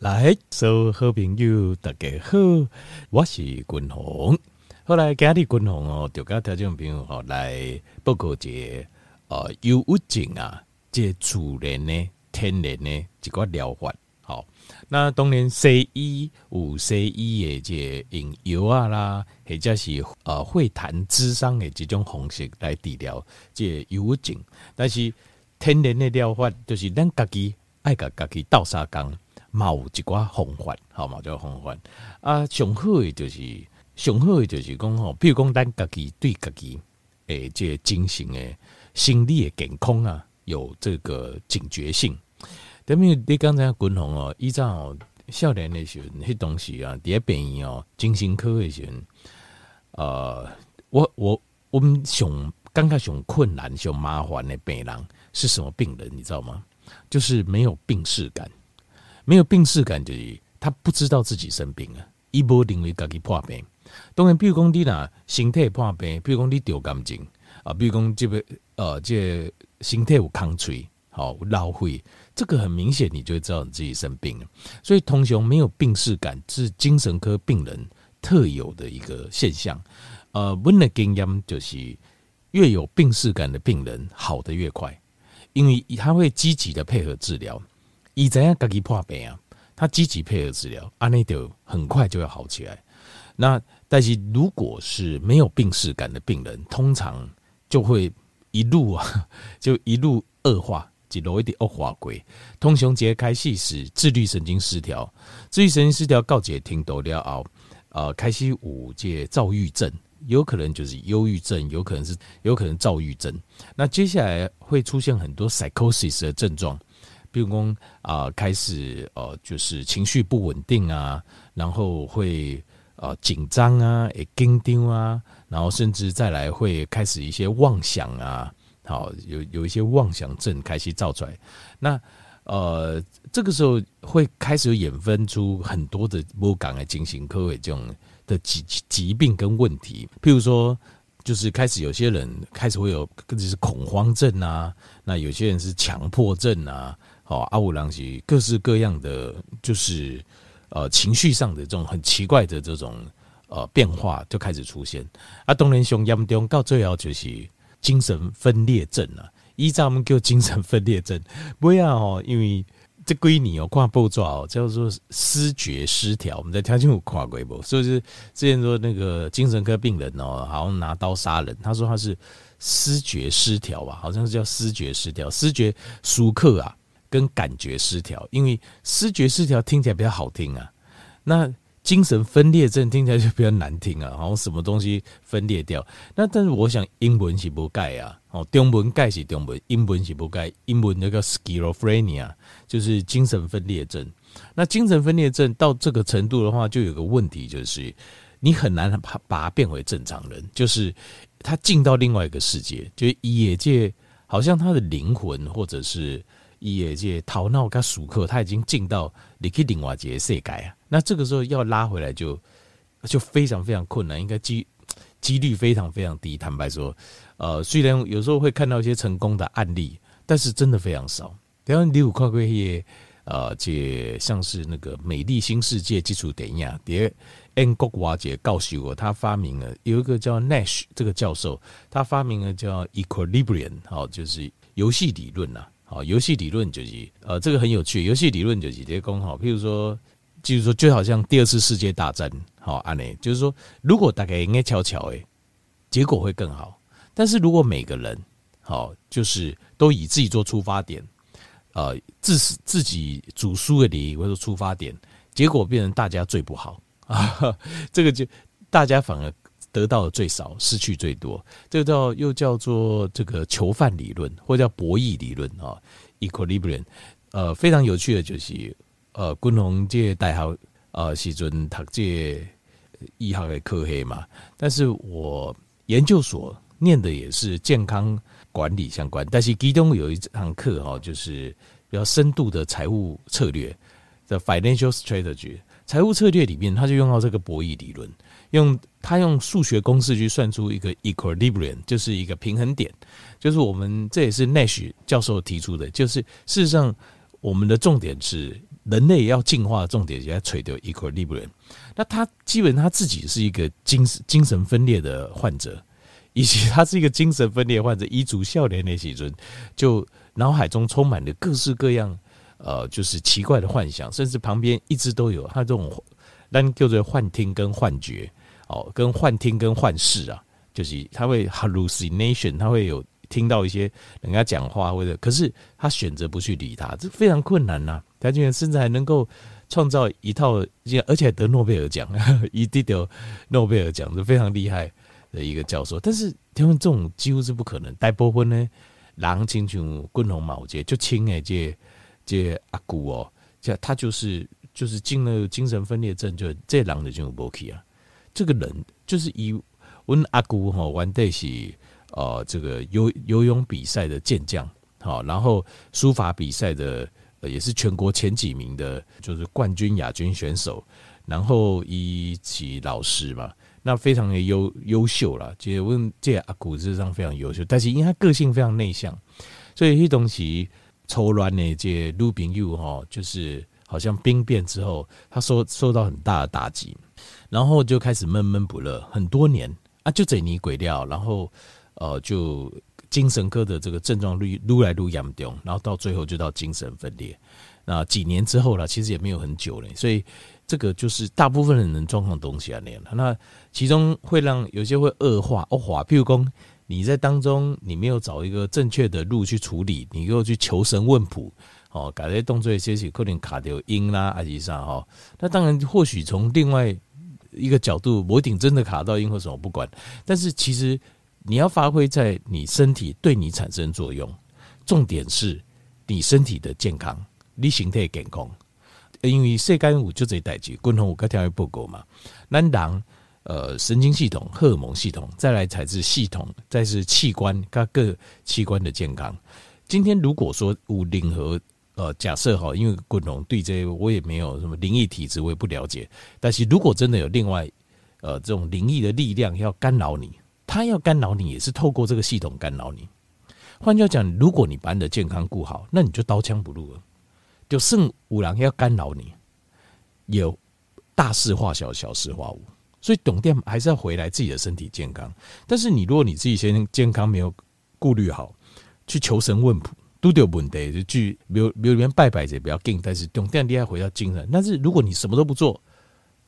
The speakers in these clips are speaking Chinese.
来，所有好朋友大家好，我是君鸿。后来今日君鸿哦，就甲听众朋友吼来报告一个呃忧郁症啊，这自然的天然的一个疗法。好，那当然西医有西医的这用药啊啦，或者是呃会谈智商的这种方式来治疗这忧郁症。但是天然的疗法就是咱家己爱甲家己斗相共。嘛有一寡方法，好嘛，叫方法啊。上好诶，就是上好诶，就是讲吼，比如讲咱家己对家己诶，这精神诶、心理诶健康啊，有这个警觉性。等于你刚才君鸿哦，依照少年诶时阵，迄东西啊，第一病院哦，精神科诶时阵，呃，我我我们上刚开始上困难、上麻烦的病人是什么病人？你知道吗？就是没有病识感。没有病视感，就是他不知道自己生病了，一波认为自己破病。当然，比如讲你呐，身体破病，比如讲你得癌症啊，比如讲这个呃，这个、身体有空吹，好老灰，这个很明显，你就会知道你自己生病了。所以，通常没有病视感是精神科病人特有的一个现象。呃，我的经验就是，越有病视感的病人好得越快，因为他会积极的配合治疗。以怎样自己破病啊？他积极配合治疗，安内就很快就要好起来。那但是如果是没有病史感的病人，通常就会一路啊，就一路恶化，一路一点恶化鬼。通常节开始是自律神经失调，自律神经失调告解听多了后，呃，开始五届躁郁症，有可能就是忧郁症，有可能是有可能躁郁症。那接下来会出现很多 psychosis 的症状。比如说啊，开始呃，就是情绪不稳定啊，然后会呃紧张啊，会紧张啊，然后甚至再来会开始一些妄想啊，好有有一些妄想症开始造出来。那呃，这个时候会开始有衍生出很多的不感的进行科的这种的疾疾病跟问题。譬如说，就是开始有些人开始会有，就是恐慌症啊，那有些人是强迫症啊。哦，阿五郎是各式各样的，就是呃情绪上的这种很奇怪的这种呃变化就开始出现。啊，当然上严重到最后就是精神分裂症啊，依照我们叫精神分裂症。不要哦，因为这归你哦，挂步骤哦，叫做思觉失调。我们在条件有跨过不？所以是之前说那个精神科病人哦，好像拿刀杀人，他说他是思觉失调吧，好像是叫思觉失调，思觉舒克啊。跟感觉失调，因为思觉失调听起来比较好听啊，那精神分裂症听起来就比较难听啊，好 像什么东西分裂掉。那但是我想英文是不盖啊，哦，中文盖是中文，英文是不盖，英文那个 schizophrenia 就是精神分裂症。那精神分裂症到这个程度的话，就有个问题，就是你很难把把它变回正常人，就是他进到另外一个世界，就是业界好像他的灵魂或者是。也这头脑跟熟客，他已经进到你可以另外一个世界啊。那这个时候要拉回来就就非常非常困难，应该机几率非常非常低。坦白说，呃，虽然有时候会看到一些成功的案例，但是真的非常少。比方你有看过一些呃，这像是那个《美丽新世界》基础电影，迭安国瓦杰告诉我，他发明了有一个叫 Nash 这个教授，他发明了叫 Equilibrium，好，就是游戏理论呐。好，游戏理论就是，呃，这个很有趣。游戏理论就是这些功好，譬如说，就是说，就好像第二次世界大战，好，安内，就是说，如果大家应该悄悄诶，结果会更好。但是如果每个人，好，就是都以自己做出发点，呃，自自己主输的利益为出发点，结果变成大家最不好啊，这个就大家反而。得到的最少，失去最多，这个叫又叫做这个囚犯理论，或者叫博弈理论啊，equilibrium。呃，非常有趣的就是，呃，君鸿这大学呃时阵读这医学的科黑嘛，但是我研究所念的也是健康管理相关，但是其中有一堂课哈，就是比较深度的财务策略的 financial strategy，财务策略里面，他就用到这个博弈理论。用他用数学公式去算出一个 equilibrium，就是一个平衡点，就是我们这也是 Nash 教授提出的，就是事实上我们的重点是人类要进化的重点，也在垂掉 equilibrium。那他基本他自己是一个精神精神分裂的患者，以及他是一个精神分裂患者，遗族少年的时阵，就脑海中充满了各式各样呃，就是奇怪的幻想，甚至旁边一直都有他这种，那叫做幻听跟幻觉哦，跟幻听跟幻视啊，就是他会 hallucination，他会有。听到一些人家讲话，或者可是他选择不去理他，这非常困难呐、他竟然甚至还能够创造一套，而且还得诺贝尔奖，一定得诺贝尔奖，是非常厉害的一个教授。但是他们这种几乎是不可能。大部分呢，狼亲像滚红毛这就亲诶，这这阿姑哦，这他就是就是进了精神分裂症，就这狼的这种 body 啊，这个人就是以问阿姑哈玩的是。呃，这个游游泳比赛的健将，好，然后书法比赛的也是全国前几名的，就是冠军、亚军选手，然后以及老师嘛，那非常的优优秀了。其实问这阿古事实上非常优秀，但是因为他个性非常内向，所以这东西抽乱的这女朋友哈，就是好像兵变之后，他受受到很大的打击，然后就开始闷闷不乐，很多年啊，就这泥鬼掉，然后。呃，就精神科的这个症状愈愈来愈严重，然后到最后就到精神分裂。那几年之后了，其实也没有很久了，所以这个就是大部分人的状况东西啊那样。那其中会让有些会恶化恶化，譬如说你在当中你没有找一个正确的路去处理，你又去求神问卜哦，改些动作一些许可能卡掉音啦，阿吉上哈。那当然或许从另外一个角度，不一定真的卡到音或什么不管，但是其实。你要发挥在你身体对你产生作用，重点是你身体的健康，你形态健康。因为世间有就这代志，共同我刚才报告嘛。那当呃神经系统、荷尔蒙系统，再来才是系统，再是器官各个器官的健康。今天如果说有任何呃假设哈，因为滚龙对这我也没有什么灵异体质，我也不了解。但是如果真的有另外呃这种灵异的力量要干扰你。他要干扰你，也是透过这个系统干扰你。换句话讲，如果你把你的健康顾好，那你就刀枪不入了。就剩五郎要干扰你，有大事化小，小事化无。所以懂店还是要回来自己的身体健康。但是你如果你自己先健康没有顾虑好，去求神问卜，都有问题。就去比如比如里面拜拜者比较劲，但是懂店你要回到精神。但是如果你什么都不做，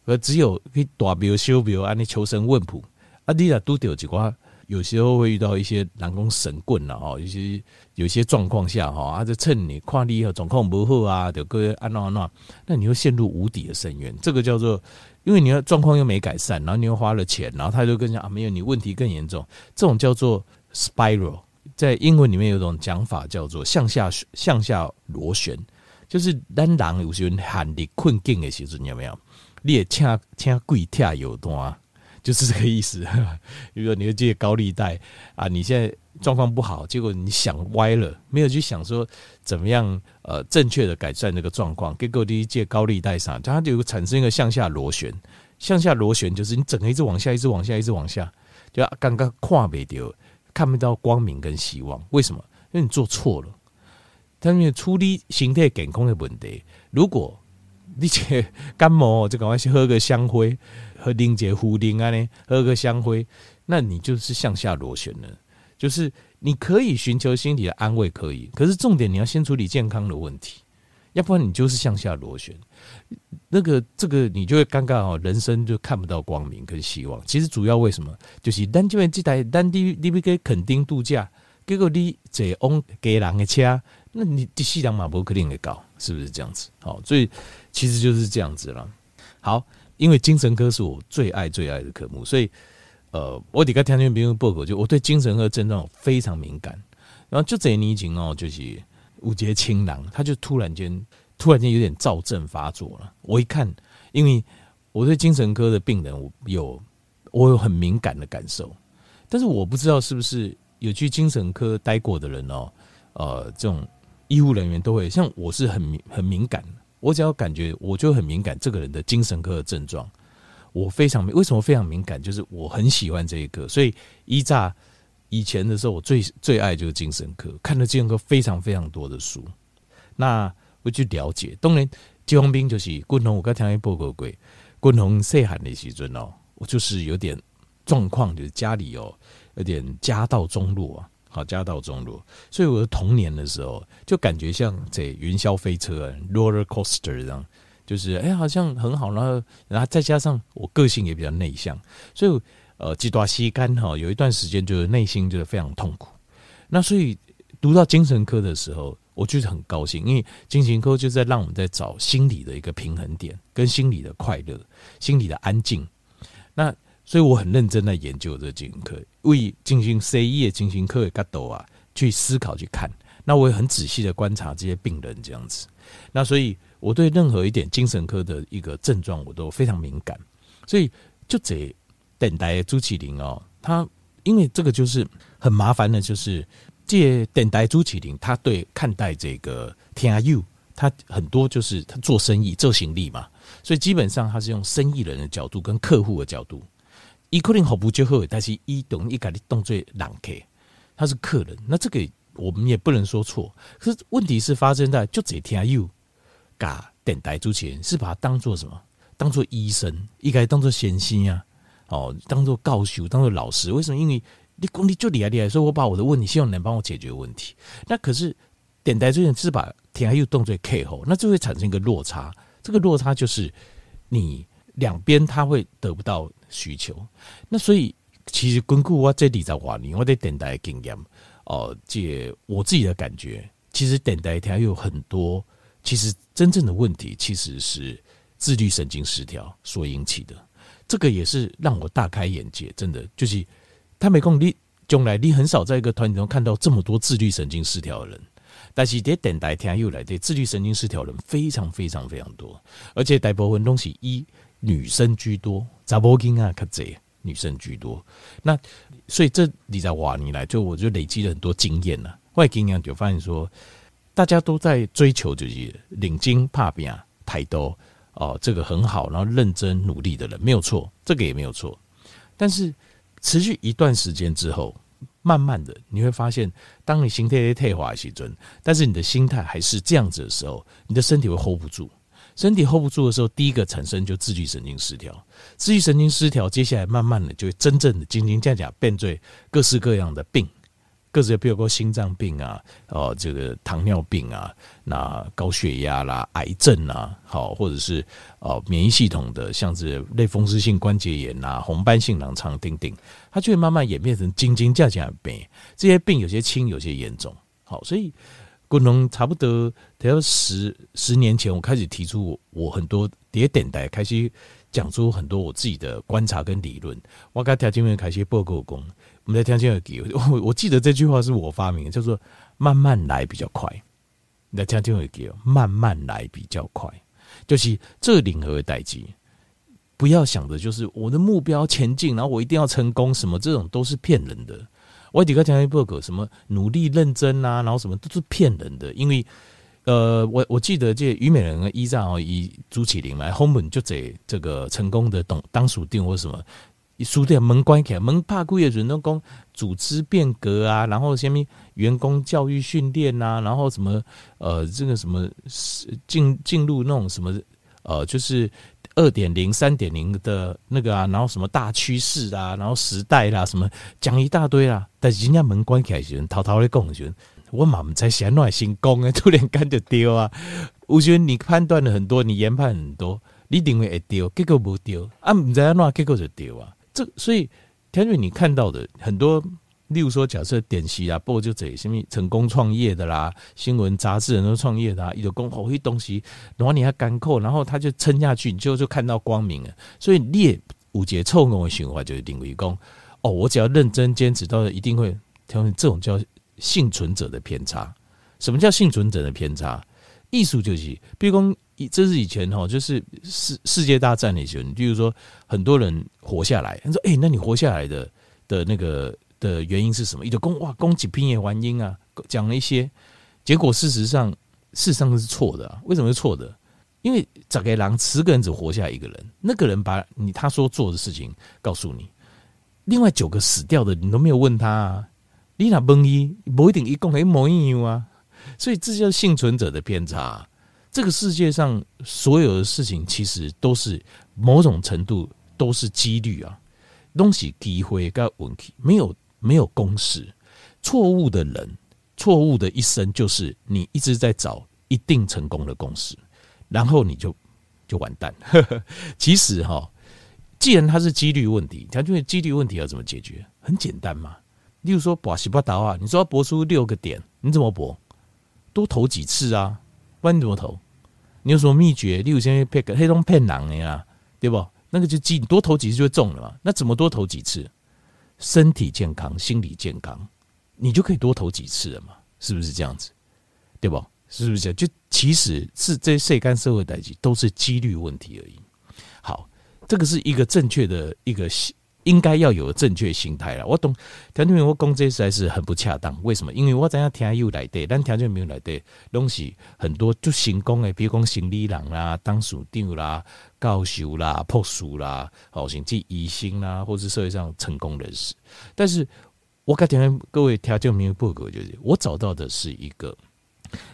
而只有去大庙修庙，按你求神问卜。啊，你啊都得有几挂，有时候会遇到一些南宫神棍了哈，有些有些状况下哈，啊，就趁你跨力和状况不好啊，就个安那安那，那你会陷入无底的深渊。这个叫做，因为你的状况又没改善，然后你又花了钱，然后他就跟你讲啊，没有，你问题更严重。这种叫做 spiral，在英文里面有一种讲法叫做向下向下螺旋，就是当人有时候喊你困境的时候，有没有？你也请请跪跳有单。就是这个意思。比如说，你会借高利贷啊，你现在状况不好，结果你想歪了，没有去想说怎么样呃正确的改善那个状况，结果你借高利贷上，它就产生一个向下螺旋。向下螺旋就是你整个一直往下，一直往下，一直往下，就刚刚跨不掉，看不到光明跟希望。为什么？因为你做错了。但是处理心态健康的问题，如果你且感冒，就赶快去喝个香灰。和凝结壶铃啊呢，喝个香灰，那你就是向下螺旋了。就是你可以寻求心理的安慰，可以，可是重点你要先处理健康的问题，要不然你就是向下螺旋。那个这个你就会尴尬哦，人生就看不到光明跟希望。其实主要为什么？就是单这边这台单你你不给垦丁度假，结果你坐往给人的车，那你第四辆马博肯定会搞，是不是这样子？好，所以其实就是这样子了。好。因为精神科是我最爱最爱的科目，所以呃，我底下听听别人报告，就我对精神科症状非常敏感。然后就这年轻哦，就是五节青囊，他就突然间突然间有点躁症发作了。我一看，因为我对精神科的病人我有我有很敏感的感受，但是我不知道是不是有去精神科待过的人哦，呃，这种医护人员都会像我是很敏很敏感。我只要感觉，我就很敏感。这个人的精神科的症状，我非常为什么非常敏感？就是我很喜欢这一个，所以一乍以前的时候，我最最爱就是精神科，看了精神科非常非常多的书。那我去了解。当然，季方兵就是军宏，我刚听他报告过，军宏细汉的时阵哦，我就是有点状况，就是家里哦有点家道中落啊，好家道中落，所以我的童年的时候就感觉像这云霄飞车啊，roller coaster 这样，就是哎、好像很好，然后然后再加上我个性也比较内向，所以呃，几段时间哈，有一段时间就是内心就是非常痛苦。那所以读到精神科的时候。我就是很高兴，因为精神科就在让我们在找心理的一个平衡点，跟心理的快乐、心理的安静。那所以我很认真在研究这精神科，为进行 C E 的精神科的角度啊，去思考去看。那我也很仔细的观察这些病人这样子。那所以我对任何一点精神科的一个症状，我都非常敏感。所以就这等待朱启麟哦，他因为这个就是很麻烦的，就是。借等待朱启麟，他对看待这个听 u，他很多就是他做生意做行李嘛，所以基本上他是用生意人的角度跟客户的角度，一可能好不就好，但是一等一改的动作让客，他是客人，那这个我们也不能说错，可是问题是发生在就这听 u，嘎电台朱启麟是把他当做什么？当做医生，应该当做先生啊，哦，当做教授，当做老师，为什么？因为你功力就厉害厉害，所以我把我的问题希望能帮我解决问题。那可是电台最近是把天还有动作 K 后，那就会产生一个落差。这个落差就是你两边他会得不到需求。那所以其实根据我这里在话你我的电台经验哦，这我自己的感觉，其实电台它有很多，其实真正的问题其实是自律神经失调所引起的。这个也是让我大开眼界，真的就是。他没空，你将来你很少在一个团体中看到这么多自律神经失调的人，但是在等待天又来的自律神经失调人非常非常非常多，而且大部分东西一女生居多，查某囝啊，较侪女生居多。那所以这你在哇，你来就我就累积了很多经验了，外经验就发现说，大家都在追求就是领巾怕病啊，太多哦，这个很好，然后认真努力的人没有错，这个也没有错，但是。持续一段时间之后，慢慢的你会发现，当你心态退化时阵，但是你的心态还是这样子的时候，你的身体会 hold 不住。身体 hold 不住的时候，第一个产生就自律神经失调。自律神经失调，接下来慢慢的就会真正的斤斤计较，变成各式各样的病。各自比如说心脏病啊，哦，这个糖尿病啊，那高血压啦、癌症啊，好，或者是哦免疫系统的，像是类风湿性关节炎呐、红斑性狼疮等等，它就会慢慢演变成斤斤计较病。这些病有些轻，有些严重。好，所以可能差不多得要十十年前，我开始提出我很多点点带，开始讲出很多我自己的观察跟理论。我刚条件面开始报告工。我们在听这个，我我记得这句话是我发明的，叫做“慢慢来比较快”。在听这个，慢慢来比较快，就是这领和代际，不要想着就是我的目标前进，然后我一定要成功，什么这种都是骗人的。我底个讲一报告，什么努力认真啊，然后什么都是骗人的。因为呃，我我记得这虞美人依仗哦，以朱启麟来后本就这这个成功的董当属定或什么。书店门关起来，门怕故业主人公组织变革啊，然后下面员工教育训练啊，然后什么呃，这个什么进进入那种什么呃，就是二点零、三点零的那个啊，然后什么大趋势啊，然后时代啦，什么讲一大堆啦。但是人家门关起来时，偷偷的讲时，我嘛不在想哪行功啊，突然间就丢啊。我觉得你判断了很多，你研判很多，你认为会丢，结果不丢啊，不知道哪结果就丢啊。这所以，田瑞，你看到的很多，例如说，假设点击啊，不就这什么成功创业的啦，新闻杂志人都创业的，有功好一东西，然后你还干扣，然后他就撑下去，你就就看到光明了。所以列五节臭功的循环就是定为功哦，我只要认真坚持，到一定会。田瑞，这种叫幸存者的偏差。什么叫幸存者的偏差？艺术就是，比如说。这是以前哈，就是世世界大战那些人，比如说很多人活下来，他说：“哎，那你活下来的的那个的原因是什么？”一个公哇，攻击拼业原因啊，讲了一些，结果事实上事实上是错的啊。为什么是错的？因为十个人十个人只活下一个人，那个人把你他说做的事情告诉你，另外九个死掉的你都没有问他啊，你那问一不一定一共一模一样啊，所以这叫幸存者的偏差。这个世界上所有的事情，其实都是某种程度都是几率啊，东西机会跟问题，没有没有公式。错误的人，错误的一生，就是你一直在找一定成功的公式，然后你就就完蛋。其实哈，既然它是几率问题，它就是几率问题要怎么解决？很简单嘛。例如说博西巴达啊，你说要博出六个点，你怎么博？多投几次啊？不然你怎么投？你有什么秘诀？例如先骗个黑洞骗狼的呀，对不？那个就几你多投几次就会中了嘛。那怎么多投几次？身体健康，心理健康，你就可以多投几次了嘛？是不是这样子？对吧？是不是这样？就其实是这些涉干社会代际都是几率问题而已。好，这个是一个正确的一个。应该要有正确心态了。我懂，条件我讲这实在是很不恰当。为什么？因为我怎样听有来的，但条件没有来的东西很多，就成功的，比如讲心理人啦、当署长啦、教授啦、博士啦，好甚至医生啦，或是社会上成功人士。但是我跟听各位条件没有报告，就是我找到的是一个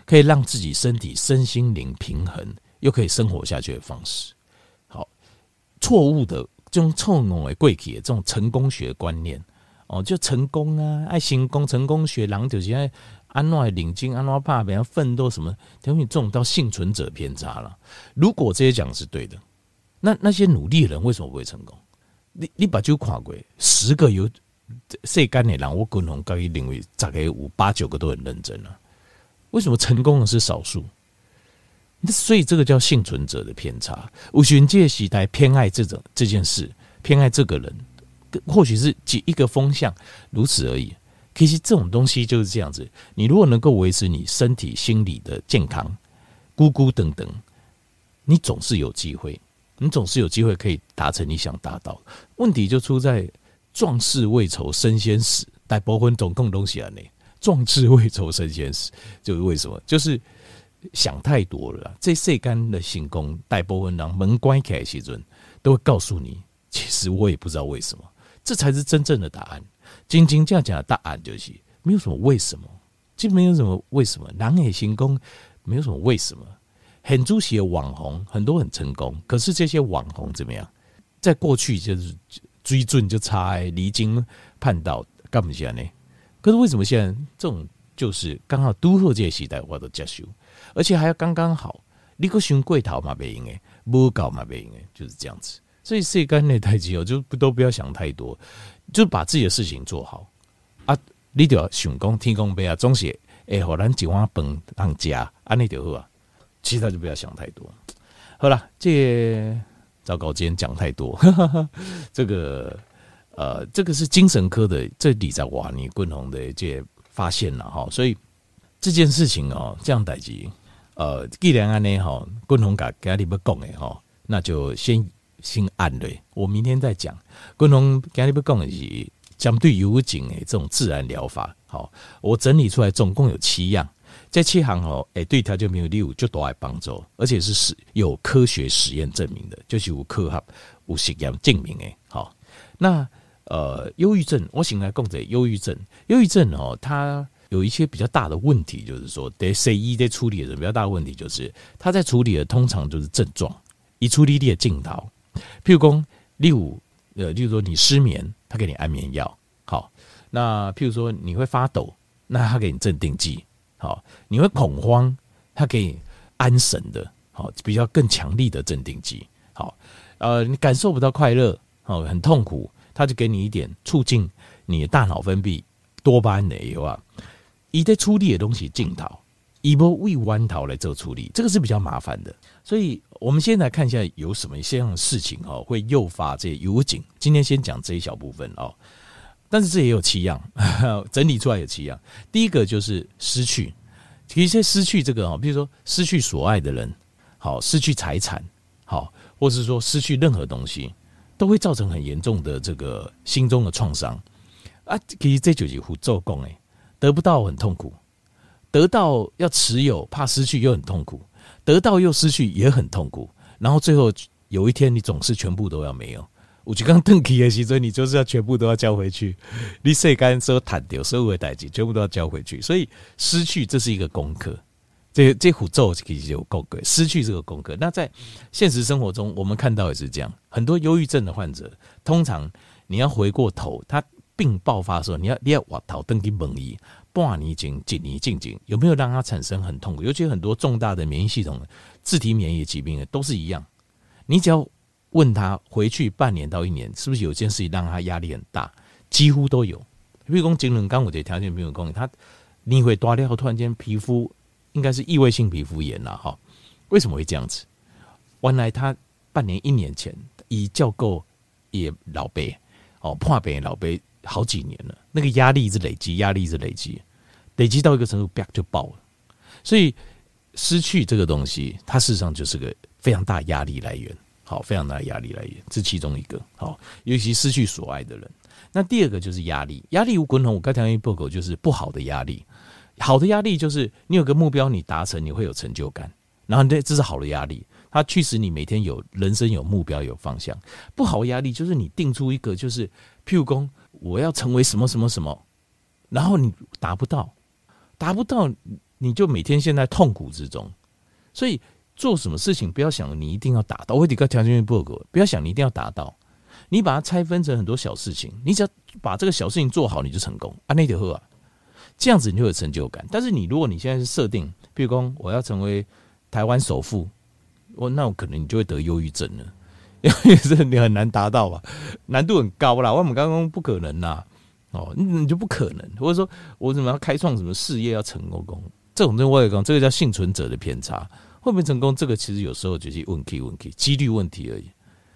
可以让自己身体身心灵平衡，又可以生活下去的方式。好，错误的。这种臭浓的贵气这种成功学观念哦，就成功啊，爱成功，成功学，人就是爱安怎领军，安怎怕别人奋斗什么，等于这种到幸存者偏差了。如果这些讲是对的，那那些努力的人为什么不会成功？你你把就跨过十个有谁干的人，我共同告诉领域，大概五八九个都很认真了，啊。为什么成功的是少数？所以这个叫幸存者的偏差。五旬界时代偏爱这种这件事，偏爱这个人，或许是几一个风向，如此而已。其实这种东西就是这样子。你如果能够维持你身体、心理的健康，孤孤等等，你总是有机会，你总是有机会可以达成你想达到。问题就出在壮士未酬身先死，大部分总共东西啊，呢，壮志未酬身先死，就是为什么？就是。想太多了，这世间的成功，大部分人门关起来时阵，都会告诉你，其实我也不知道为什么，这才是真正的答案。真真正正的答案就是没有什么为什么，就没有什么为什么。人的成功没有什么为什么。很多些网红很多很成功，可是这些网红怎么样？在过去就是追准就差，离经叛道，干不起来呢？可是为什么现在这种就是刚好都后这个时代我都接受？而且还要刚刚好，你个选贵头嘛没赢诶，不搞嘛没赢诶，就是这样子。所以世间的代志哦，就不都不要想太多，就把自己的事情做好啊。你就要想讲天公伯啊，总是诶，互咱一碗饭当家，安尼就好啊。其他就不要想太多。好了，这糟糕，今天讲太多。呵呵呵这个呃，这个是精神科的这里在瓦尼共同的这发现了哈，所以。这件事情哦，这样代志，呃，既然安尼哈，共同甲家里要讲的哈，那就先先按嘞。我明天再讲。共同家里要讲的是针对幽静的这种自然疗法。好，我整理出来总共有七样，这七行哦，哎，对他就没有例如就多爱帮助，而且是实有科学实验证明的，就是有科学有实验证明的。好，那呃，忧郁症，我醒来讲这忧郁症，忧郁症哦，它。有一些比较大的问题，就是说，得 C 一在处理的比较大的问题，就是他在处理的通常就是症状，以处理你的镜头。譬如说，例如呃，例如说你失眠，他给你安眠药，好。那譬如说你会发抖，那他给你镇定剂，好。你会恐慌，他给你安神的，好，比较更强力的镇定剂，好。呃，你感受不到快乐，好，很痛苦，他就给你一点促进你的大脑分泌多巴胺的油啊。以在处理的东西镜头，以不为弯头来做处理，这个是比较麻烦的。所以，我们先来看一下有什么这样的事情哦，会诱发这些幽静。今天先讲这一小部分哦，但是这也有七样，整理出来有七样。第一个就是失去，其实失去这个哦，比如说失去所爱的人，好，失去财产，好，或是说失去任何东西，都会造成很严重的这个心中的创伤啊。其实这就是胡做工诶。得不到很痛苦，得到要持有，怕失去又很痛苦，得到又失去也很痛苦，然后最后有一天你总是全部都要没有。我就刚邓启的时候，你就是要全部都要交回去。你世间所谈掉所有的代志，全部都要交回去。所以失去这是一个功课，这这虎咒其实有功格，失去这个功课。那在现实生活中，我们看到也是这样，很多忧郁症的患者，通常你要回过头，他病爆发的时候，你要你要往头登记猛医，半年前几年静静，有没有让他产生很痛苦？尤其很多重大的免疫系统、自体免疫疾病的都是一样。你只要问他回去半年到一年，是不是有件事情让他压力很大？几乎都有。比如说精神刚我这条件没有功能，他你会多掉，突然间皮肤。应该是异位性皮肤炎了哈？为什么会这样子？原来他半年一年前已叫够也老辈哦，破病老辈好几年了，那个压力一直累积，压力一直累积，累积到一个程度，啪就爆了。所以失去这个东西，它事实上就是个非常大压力来源，好，非常大压力来源，这其中一个好，尤其失去所爱的人。那第二个就是压力，压力无滚筒，我刚才一报告就是不好的压力。好的压力就是你有个目标，你达成你会有成就感，然后这这是好的压力，它驱使你每天有人生有目标有方向。不好压力就是你定出一个就是，譬如说我要成为什么什么什么，然后你达不到，达不到你就每天陷在痛苦之中。所以做什么事情不要想你一定要达到，我得个条件不够，不要想你一定要达到，你把它拆分成很多小事情，你只要把这个小事情做好，你就成功。啊，那就好啊。这样子你就有成就感，但是你如果你现在是设定，比如说我要成为台湾首富，我那我可能你就会得忧郁症了，因为这你很难达到吧，难度很高啦。我们刚刚不可能呐，哦，你就不可能，或者说我怎么要开创什么事业要成功，这种东西我也讲，这个叫幸存者的偏差，会不会成功？这个其实有时候就是问题问题，几率问题而已。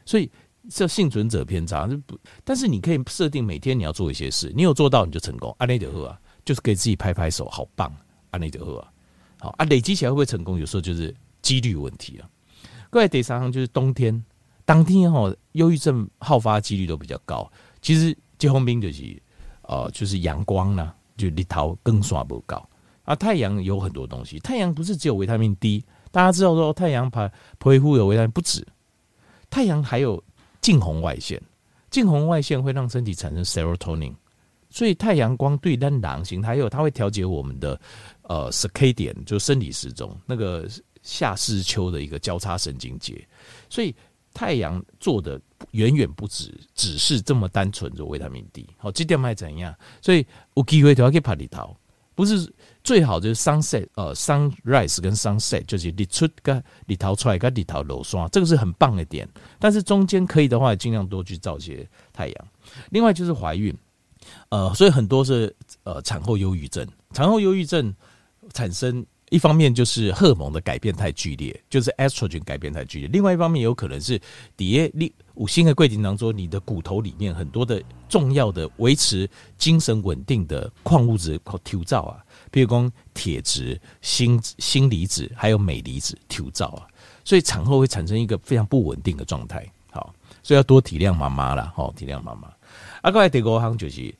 所以叫幸存者偏差就不，但是你可以设定每天你要做一些事，你有做到你就成功，阿内德赫啊。就是给自己拍拍手，好棒，安内德赫，好啊，累积起来会不会成功？有时候就是几率问题啊。各位第三行就是冬天，当天哈，忧郁症好发几率都比较高。其实结红兵就是呃，就是阳光呢，就日头更刷不高啊。太阳有很多东西，太阳不是只有维他命 D，大家知道说太阳怕皮肤有维他命不止，太阳还有近红外线，近红外线会让身体产生 serotonin。所以太阳光对单狼形，还有它会调节我们的呃 circadian 就生理时钟，那个夏至秋的一个交叉神经节。所以太阳做的远远不止只是这么单纯的维他命 D。好，这点还怎样？所以有机会都要去拍日头，不是最好就是 sunset 呃 sunrise 跟 sunset 就是日出跟日头出来跟日头落山，这个是很棒的点。但是中间可以的话，尽量多去照些太阳。另外就是怀孕。呃，所以很多是呃产后忧郁症，产后忧郁症产生一方面就是荷尔蒙的改变太剧烈，就是 estrogen 改变太剧烈；另外一方面有可能是底下你五星的柜顶当中，你的骨头里面很多的重要的维持精神稳定的矿物质跳蚤啊，比如说铁质、锌、锌离子还有镁离子跳蚤啊，所以产后会产生一个非常不稳定的状态。好，所以要多体谅妈妈啦，好体谅妈妈。啊，过来第五项就是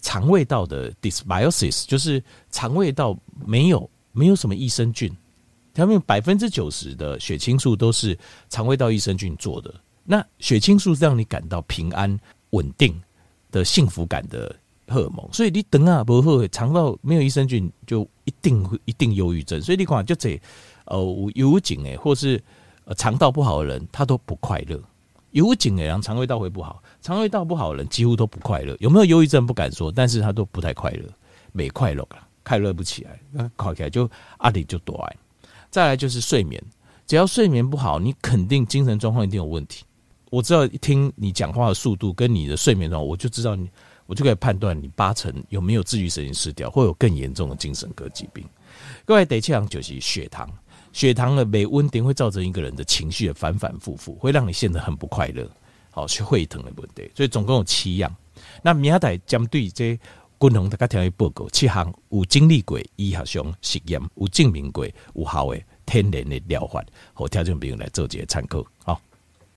肠胃道的 dysbiosis，就是肠胃道没有没有什么益生菌，他们百分之九十的血清素都是肠胃道益生菌做的。那血清素是让你感到平安、稳定的幸福感的荷尔蒙，所以你等啊不会肠道没有益生菌，就一定会一定忧郁症。所以你看，就这呃有紧诶，或是呃肠道不好的人，他都不快乐。有紧诶，然后肠胃道会不好。肠胃道不好的人几乎都不快乐，有没有忧郁症不敢说，但是他都不太快乐，没快乐啊，快乐不起来，那考起来就压力就多。再来就是睡眠，只要睡眠不好，你肯定精神状况一定有问题。我知道一听你讲话的速度跟你的睡眠状况，我就知道你，我就可以判断你八成有没有自愈神经失调，或有更严重的精神科疾病。各位第七项就是血糖，血糖的没稳定会造成一个人的情绪的反反复复，会让你陷得很不快乐。哦，是沸腾的问题，所以总共有七样。那明仔针对这均衡大家听一报告，七项有经历过医学上实验，有证明过有效的天然的疗法，和，听众朋友来做一个参考。好。